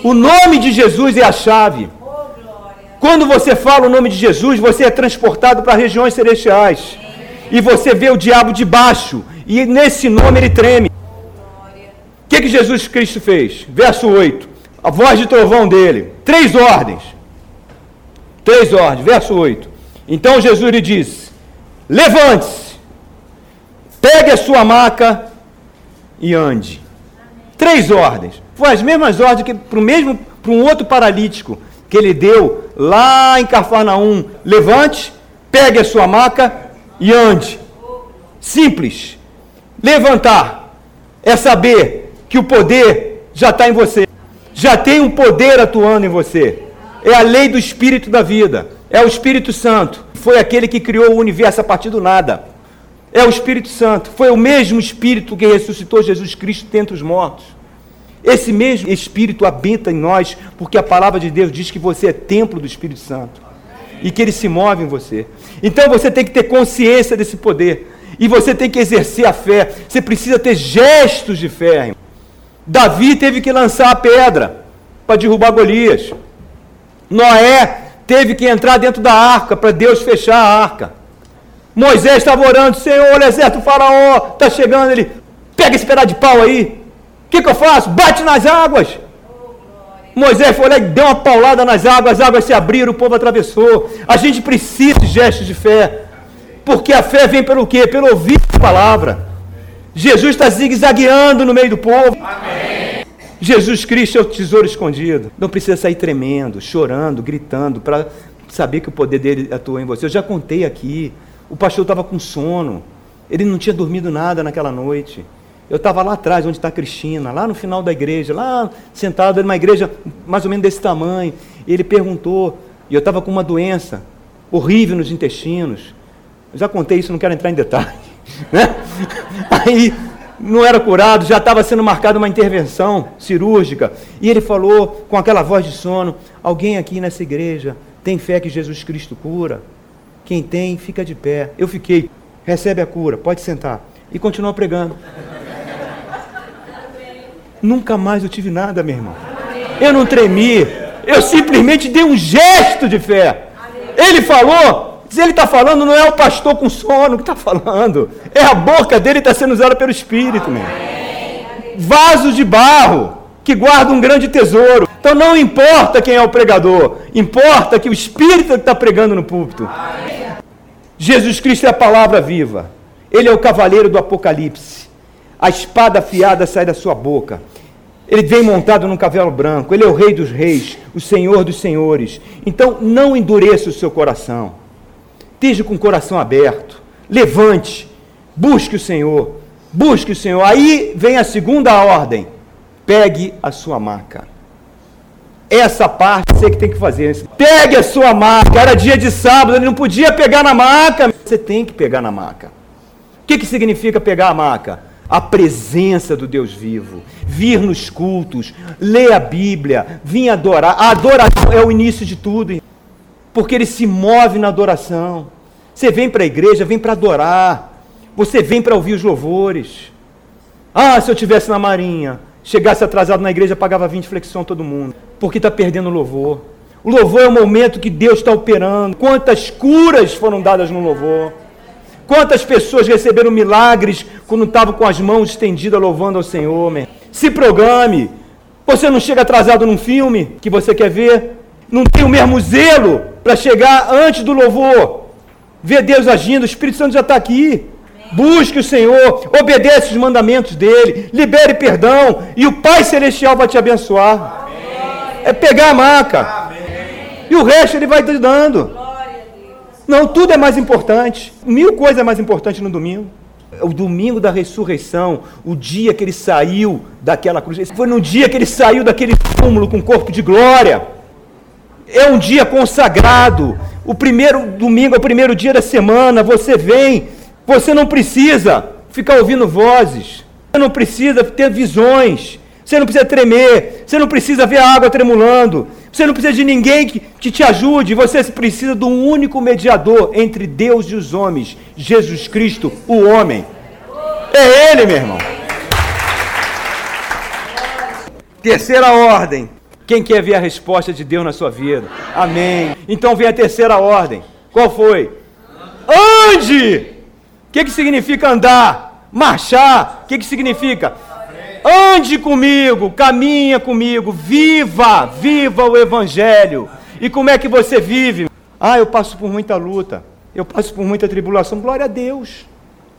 O nome de Jesus é a chave. Quando você fala o nome de Jesus, você é transportado para regiões celestiais. E você vê o diabo de baixo. E nesse nome ele treme que, que Jesus Cristo fez? Verso 8. A voz de trovão dele. Três ordens. Três ordens. Verso 8. Então Jesus lhe disse: Levante-se, pegue a sua maca e ande. Três ordens. Foi as mesmas ordens que para o mesmo para um outro paralítico que ele deu lá em Cafarnaum. Levante, pegue a sua maca e ande. Simples. Levantar é saber que o poder já está em você. Já tem um poder atuando em você. É a lei do Espírito da vida. É o Espírito Santo. Foi aquele que criou o universo a partir do nada. É o Espírito Santo. Foi o mesmo Espírito que ressuscitou Jesus Cristo dentre os mortos. Esse mesmo Espírito habita em nós, porque a palavra de Deus diz que você é templo do Espírito Santo e que ele se move em você. Então você tem que ter consciência desse poder e você tem que exercer a fé. Você precisa ter gestos de fé. Davi teve que lançar a pedra para derrubar Golias. Noé teve que entrar dentro da arca para Deus fechar a arca. Moisés estava orando, Senhor, o exército faraó está chegando. Ele, pega esse pedaço de pau aí. O que, que eu faço? Bate nas águas. Moisés foi lá e deu uma paulada nas águas, as águas se abriram, o povo atravessou. A gente precisa de gestos de fé. Porque a fé vem pelo quê? Pelo ouvir a palavra. Jesus está zigue-zagueando no meio do povo. Amém. Jesus Cristo é o tesouro escondido. Não precisa sair tremendo, chorando, gritando, para saber que o poder dele atua em você. Eu já contei aqui. O pastor estava com sono. Ele não tinha dormido nada naquela noite. Eu estava lá atrás, onde está a Cristina, lá no final da igreja, lá sentado numa igreja mais ou menos desse tamanho. E ele perguntou, e eu estava com uma doença horrível nos intestinos. Eu já contei isso, não quero entrar em detalhe. Né? Aí não era curado, já estava sendo marcada uma intervenção cirúrgica. E ele falou com aquela voz de sono: Alguém aqui nessa igreja tem fé que Jesus Cristo cura? Quem tem, fica de pé. Eu fiquei, recebe a cura, pode sentar. E continua pregando. Nunca mais eu tive nada, meu irmão. Eu não tremi. Eu simplesmente dei um gesto de fé. Ele falou, se ele está falando, não é o pastor com sono que está falando. É a boca dele que está sendo usada pelo Espírito, meu. Vaso de barro que guarda um grande tesouro. Então não importa quem é o pregador, importa que o Espírito está pregando no púlpito. Jesus Cristo é a palavra viva. Ele é o cavaleiro do Apocalipse. A espada afiada sai da sua boca. Ele vem montado num cavalo branco. Ele é o Rei dos Reis, o Senhor dos Senhores. Então não endureça o seu coração. Esteja com o coração aberto. Levante. Busque o Senhor. Busque o Senhor. Aí vem a segunda ordem. Pegue a sua maca. Essa parte você que tem que fazer. Pegue a sua maca. Era dia de sábado, ele não podia pegar na maca. Você tem que pegar na maca. O que, que significa pegar a maca? A presença do Deus vivo. Vir nos cultos, ler a Bíblia, vir adorar. A adoração é o início de tudo. Porque ele se move na adoração. Você vem para a igreja, vem para adorar. Você vem para ouvir os louvores. Ah, se eu tivesse na marinha, chegasse atrasado na igreja, pagava 20 flexão todo mundo, porque está perdendo o louvor. O louvor é o momento que Deus está operando. Quantas curas foram dadas no louvor? Quantas pessoas receberam milagres quando estavam com as mãos estendidas louvando ao Senhor? Se programe. Você não chega atrasado num filme que você quer ver. Não tem o mesmo zelo para chegar antes do louvor. Ver Deus agindo, o Espírito Santo já está aqui. Busque o Senhor, obedeça os mandamentos dele, libere perdão e o Pai Celestial vai te abençoar. Amém. É pegar a maca. Amém. E o resto ele vai te dando. Não, tudo é mais importante. Mil coisas é mais importante no domingo. O domingo da ressurreição, o dia que ele saiu daquela cruz, foi no dia que ele saiu daquele túmulo com corpo de glória. É um dia consagrado. O primeiro domingo é o primeiro dia da semana. Você vem você não precisa ficar ouvindo vozes. Você não precisa ter visões. Você não precisa tremer. Você não precisa ver a água tremulando. Você não precisa de ninguém que, que te ajude. Você precisa de um único mediador entre Deus e os homens: Jesus Cristo, o homem. É Ele, meu irmão. Terceira ordem. Quem quer ver a resposta de Deus na sua vida? Amém. Então vem a terceira ordem. Qual foi? Ande! que, que significa andar? Marchar. O que, que significa? Ande comigo, caminha comigo, viva, viva o Evangelho. E como é que você vive? Ah, eu passo por muita luta, eu passo por muita tribulação. Glória a Deus,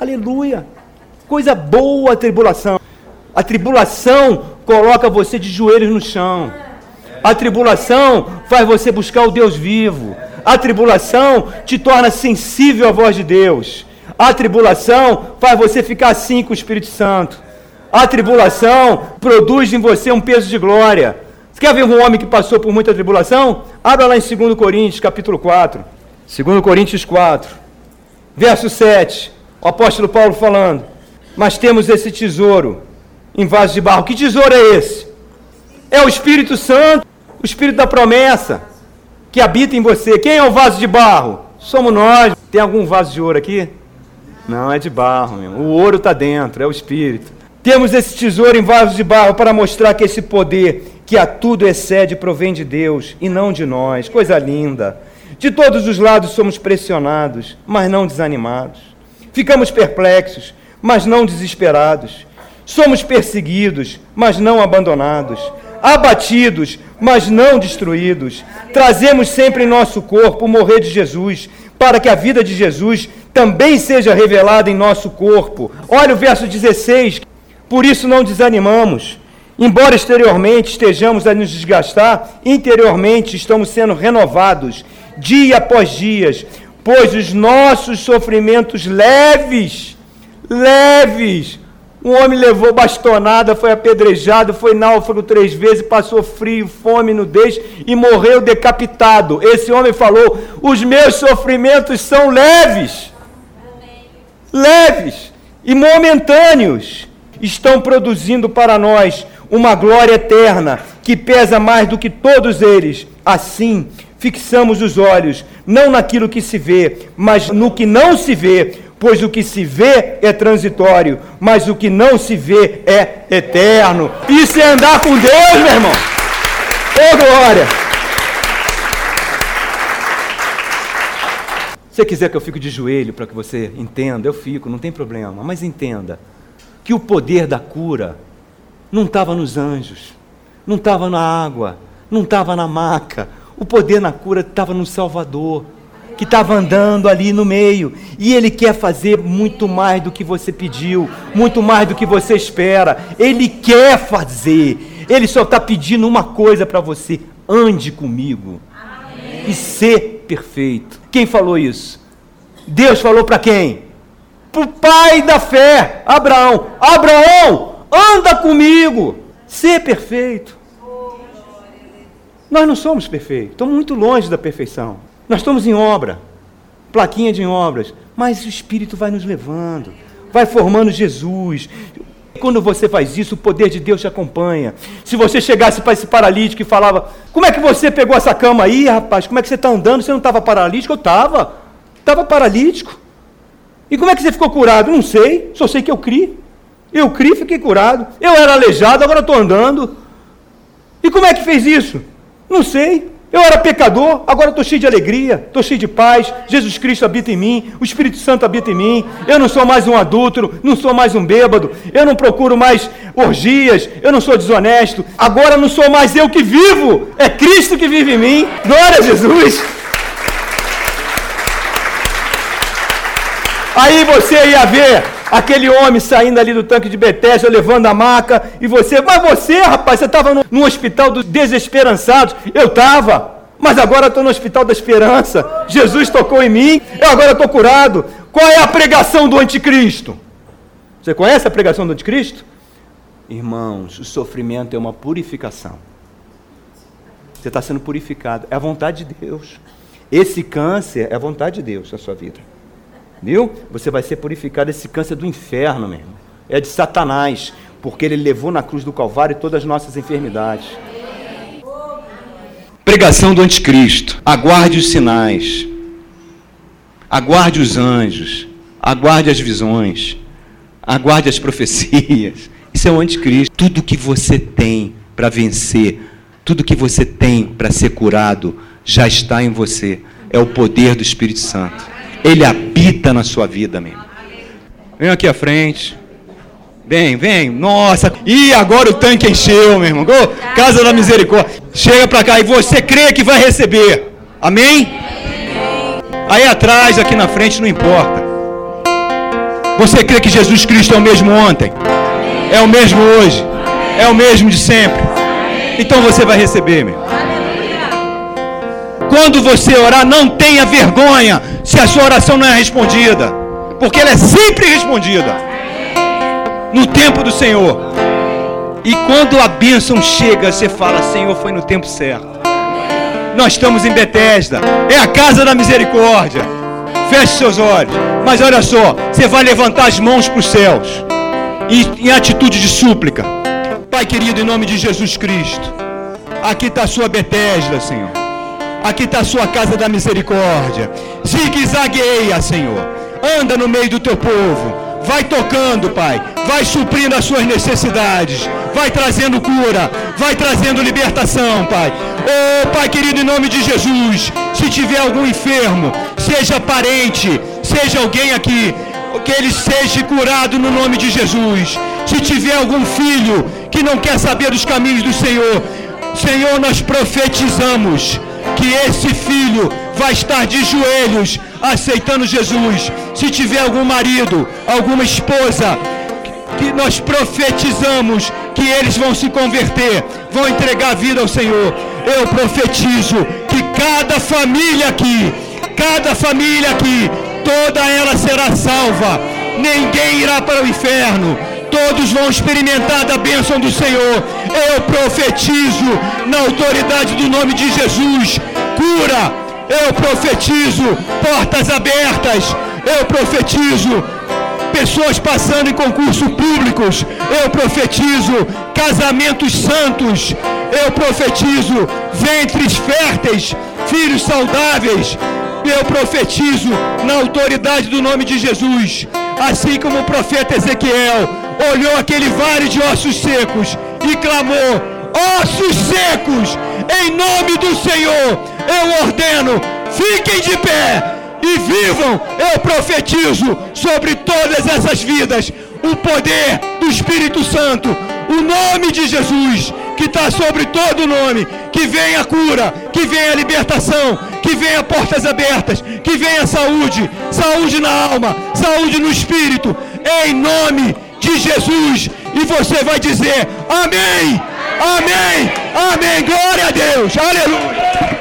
aleluia. Coisa boa a tribulação. A tribulação coloca você de joelhos no chão. A tribulação faz você buscar o Deus vivo. A tribulação te torna sensível à voz de Deus. A tribulação faz você ficar assim com o Espírito Santo. A tribulação produz em você um peso de glória. Você quer ver um homem que passou por muita tribulação? Abra lá em 2 Coríntios, capítulo 4. 2 Coríntios 4, verso 7. O apóstolo Paulo falando: Mas temos esse tesouro em vaso de barro. Que tesouro é esse? É o Espírito Santo, o Espírito da promessa, que habita em você. Quem é o vaso de barro? Somos nós. Tem algum vaso de ouro aqui? Não, é de barro mesmo. O ouro está dentro, é o Espírito. Temos esse tesouro em vaso de barro para mostrar que esse poder que a tudo excede provém de Deus e não de nós. Coisa linda. De todos os lados somos pressionados, mas não desanimados. Ficamos perplexos, mas não desesperados. Somos perseguidos, mas não abandonados. Abatidos, mas não destruídos. Trazemos sempre em nosso corpo o morrer de Jesus, para que a vida de Jesus também seja revelada em nosso corpo. Olha o verso 16. Por isso não desanimamos. Embora exteriormente estejamos a nos desgastar, interiormente estamos sendo renovados dia após dia, pois os nossos sofrimentos leves, leves, um homem levou bastonada, foi apedrejado, foi náufrago três vezes, passou frio, fome, nudez e morreu decapitado. Esse homem falou: Os meus sofrimentos são leves, leves e momentâneos, estão produzindo para nós uma glória eterna que pesa mais do que todos eles. Assim, fixamos os olhos não naquilo que se vê, mas no que não se vê, pois o que se vê é transitório, mas o que não se vê é eterno. Isso é andar com Deus, meu irmão. Ô glória! Se você quiser que eu fique de joelho para que você entenda, eu fico, não tem problema, mas entenda que o poder da cura não estava nos anjos, não estava na água, não estava na maca. O poder na cura estava no Salvador, que estava andando ali no meio. E Ele quer fazer muito mais do que você pediu, muito mais do que você espera. Ele quer fazer. Ele só está pedindo uma coisa para você: ande comigo Amém. e ser perfeito. Quem falou isso? Deus falou para quem? Para o pai da fé, Abraão. Abraão, anda comigo, ser perfeito. Nós não somos perfeitos, estamos muito longe da perfeição. Nós estamos em obra, plaquinha de obras, mas o Espírito vai nos levando, vai formando Jesus. Quando você faz isso, o poder de Deus te acompanha. Se você chegasse para esse paralítico e falava: Como é que você pegou essa cama aí, rapaz? Como é que você está andando? Você não estava paralítico? Eu estava. Estava paralítico. E como é que você ficou curado? Não sei, só sei que eu criei. Eu criei, fiquei curado. Eu era aleijado, agora estou andando. E como é que fez isso? Não sei. Eu era pecador, agora estou cheio de alegria, estou cheio de paz. Jesus Cristo habita em mim, o Espírito Santo habita em mim. Eu não sou mais um adúltero, não sou mais um bêbado, eu não procuro mais orgias, eu não sou desonesto. Agora não sou mais eu que vivo, é Cristo que vive em mim. Glória a Jesus. Aí você ia ver aquele homem saindo ali do tanque de Betesda, levando a maca, e você, mas você, rapaz, você estava no, no, hospital dos desesperançados. Eu estava, mas agora estou no hospital da esperança. Jesus tocou em mim, eu agora estou curado. Qual é a pregação do anticristo? Você conhece a pregação do anticristo? Irmãos, o sofrimento é uma purificação. Você está sendo purificado. É a vontade de Deus. Esse câncer é a vontade de Deus na sua vida. Viu? Você vai ser purificado desse câncer do inferno mesmo. É de Satanás, porque ele levou na cruz do Calvário todas as nossas enfermidades. Pregação do anticristo. Aguarde os sinais. Aguarde os anjos. Aguarde as visões. Aguarde as profecias. Isso é o anticristo. Tudo que você tem para vencer, tudo que você tem para ser curado, já está em você. É o poder do Espírito Santo. Ele habita na sua vida, meu irmão. Vem aqui à frente. Vem, vem. Nossa. E agora o tanque encheu, meu irmão. Casa da misericórdia. Chega para cá e você crê que vai receber. Amém? Aí atrás, aqui na frente, não importa. Você crê que Jesus Cristo é o mesmo ontem? É o mesmo hoje? É o mesmo de sempre? Então você vai receber, meu. Quando você orar, não tenha vergonha se a sua oração não é respondida, porque ela é sempre respondida no tempo do Senhor. E quando a bênção chega, você fala: Senhor, foi no tempo certo. Nós estamos em Betesda, é a casa da misericórdia. Feche seus olhos, mas olha só, você vai levantar as mãos para os céus, em, em atitude de súplica. Pai querido, em nome de Jesus Cristo. Aqui está a sua Betesda, Senhor. Aqui está a sua casa da misericórdia. Zigue-zagueia, Senhor. Anda no meio do teu povo. Vai tocando, Pai. Vai suprindo as suas necessidades. Vai trazendo cura. Vai trazendo libertação, Pai. Oh, Pai querido, em nome de Jesus. Se tiver algum enfermo, seja parente, seja alguém aqui, que ele seja curado no nome de Jesus. Se tiver algum filho que não quer saber dos caminhos do Senhor, Senhor, nós profetizamos que esse filho vai estar de joelhos aceitando Jesus. Se tiver algum marido, alguma esposa, que nós profetizamos que eles vão se converter, vão entregar a vida ao Senhor. Eu profetizo que cada família aqui, cada família aqui, toda ela será salva. Ninguém irá para o inferno todos vão experimentar da bênção do Senhor. Eu profetizo na autoridade do nome de Jesus, cura. Eu profetizo portas abertas. Eu profetizo pessoas passando em concursos públicos. Eu profetizo casamentos santos. Eu profetizo ventres férteis, filhos saudáveis. Eu profetizo na autoridade do nome de Jesus, assim como o profeta Ezequiel olhou aquele vale de ossos secos e clamou: Ossos secos, em nome do Senhor, eu ordeno, fiquem de pé e vivam. Eu profetizo sobre todas essas vidas o poder do Espírito Santo, o nome de Jesus, que está sobre todo nome, que venha a cura, que venha a libertação, que venha portas abertas, que venha saúde, saúde na alma, saúde no espírito, em nome de Jesus. E você vai dizer: Amém, Amém, Amém. Glória a Deus, Aleluia.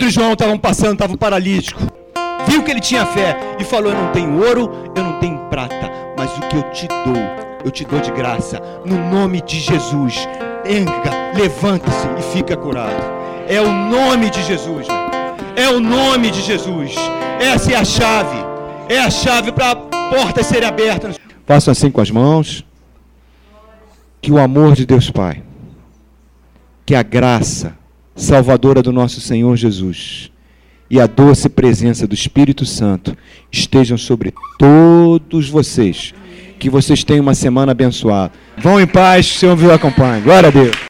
Pedro e João estavam passando, estavam paralíticos. Viu que ele tinha fé e falou: Eu não tenho ouro, eu não tenho prata, mas o que eu te dou, eu te dou de graça, no nome de Jesus. Enga, levanta-se e fica curado. É o nome de Jesus, é o nome de Jesus. Essa é a chave, é a chave para a porta ser aberta. Façam assim com as mãos. Que o amor de Deus Pai, que a graça, salvadora do nosso Senhor Jesus e a doce presença do Espírito Santo estejam sobre todos vocês. Que vocês tenham uma semana abençoada. Vão em paz, o Senhor viu acompanhe. Glória a Deus.